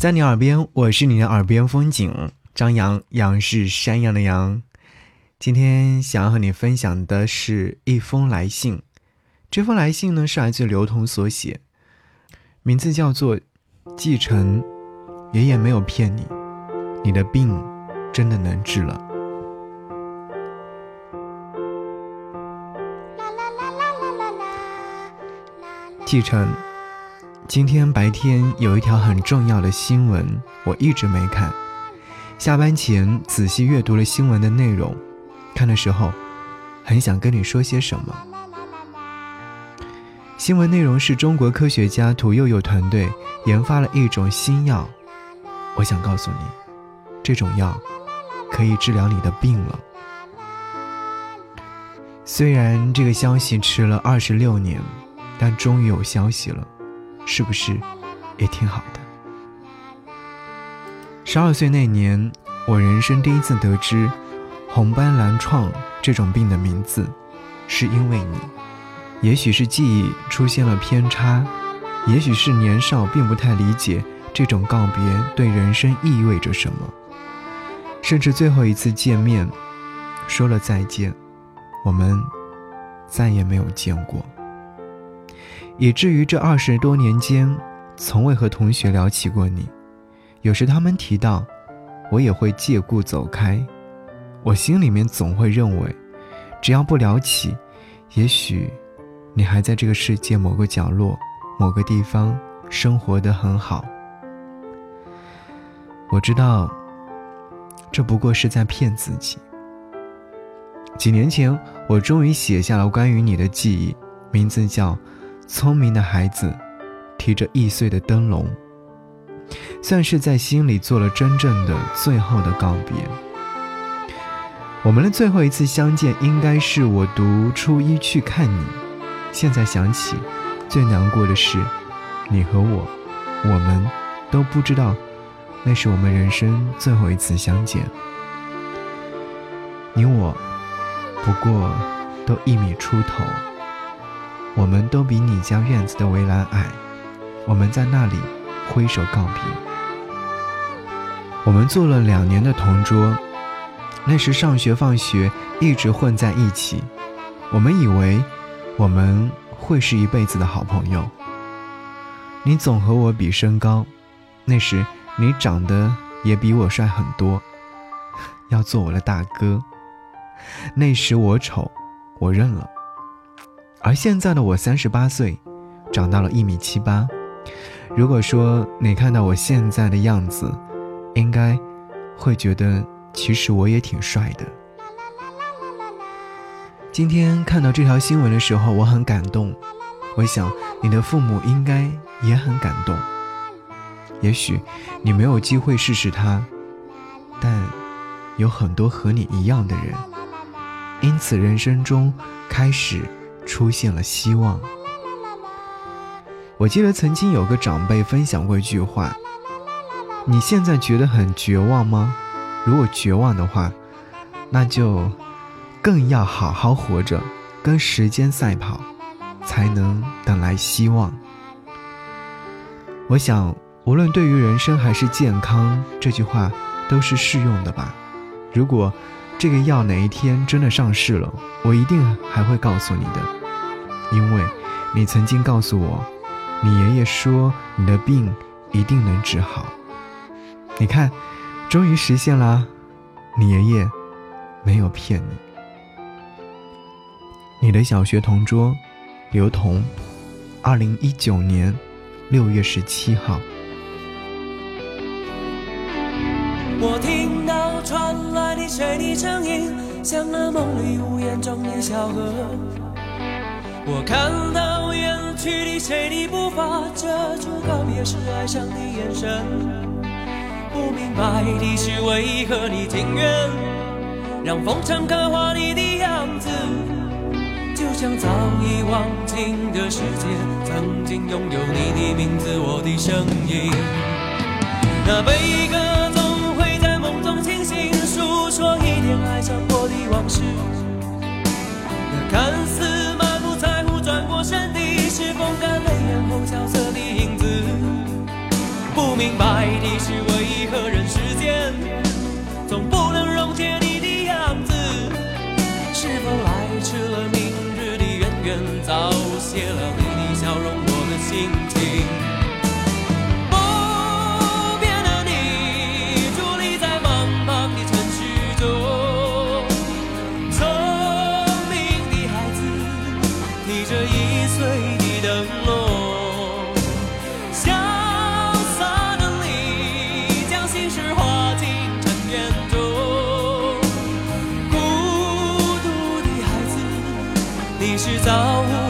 在你耳边，我是你的耳边风景。张扬，杨是山羊的羊。今天想要和你分享的是一封来信。这封来信呢，是来自刘同所写，名字叫做《继承》。爷爷没有骗你，你的病真的能治了。继承。今天白天有一条很重要的新闻，我一直没看。下班前仔细阅读了新闻的内容，看的时候很想跟你说些什么。新闻内容是中国科学家屠呦呦团队研发了一种新药，我想告诉你，这种药可以治疗你的病了。虽然这个消息迟了二十六年，但终于有消息了。是不是也挺好的？十二岁那年，我人生第一次得知红斑狼疮这种病的名字，是因为你。也许是记忆出现了偏差，也许是年少并不太理解这种告别对人生意味着什么，甚至最后一次见面说了再见，我们再也没有见过。以至于这二十多年间，从未和同学聊起过你。有时他们提到，我也会借故走开。我心里面总会认为，只要不聊起，也许你还在这个世界某个角落、某个地方生活的很好。我知道，这不过是在骗自己。几年前，我终于写下了关于你的记忆，名字叫。聪明的孩子，提着易碎的灯笼，算是在心里做了真正的最后的告别。我们的最后一次相见，应该是我读初一去看你。现在想起，最难过的是，你和我，我们都不知道，那是我们人生最后一次相见。你我，不过都一米出头。我们都比你家院子的围栏矮，我们在那里挥手告别。我们做了两年的同桌，那时上学放学一直混在一起，我们以为我们会是一辈子的好朋友。你总和我比身高，那时你长得也比我帅很多，要做我的大哥。那时我丑，我认了。而现在的我三十八岁，长到了一米七八。如果说你看到我现在的样子，应该会觉得其实我也挺帅的。今天看到这条新闻的时候，我很感动。我想你的父母应该也很感动。也许你没有机会试试它，但有很多和你一样的人，因此人生中开始。出现了希望。我记得曾经有个长辈分享过一句话：“你现在觉得很绝望吗？如果绝望的话，那就更要好好活着，跟时间赛跑，才能等来希望。”我想，无论对于人生还是健康，这句话都是适用的吧。如果这个药哪一天真的上市了，我一定还会告诉你的。因为，你曾经告诉我，你爷爷说你的病一定能治好。你看，终于实现了，你爷爷没有骗你。你的小学同桌，刘同，二零一九年六月十七号。我听到传来的水的声音，像那梦里屋檐中的小河。我看到远去的谁的步伐，遮住告别时哀伤的眼神。不明白的是，为何你情愿让风尘刻画你的样子？就像早已忘情的世界，曾经拥有你的名字，我的声音。那悲歌总不能溶解你的样子？是否来迟了明日的渊源，早是造物。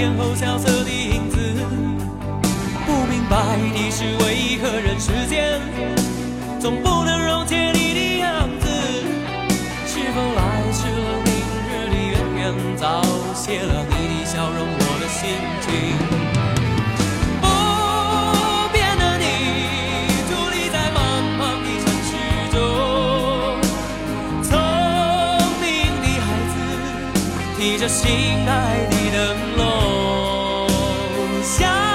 眼后萧瑟的影子。不明白的是为何人世间总不能溶解你的样子？是否来迟了明日的渊源，早谢了你的笑容，我的心情。不变的你，伫立在茫茫的城市中，聪明的孩子，提着心爱的灯笼，想。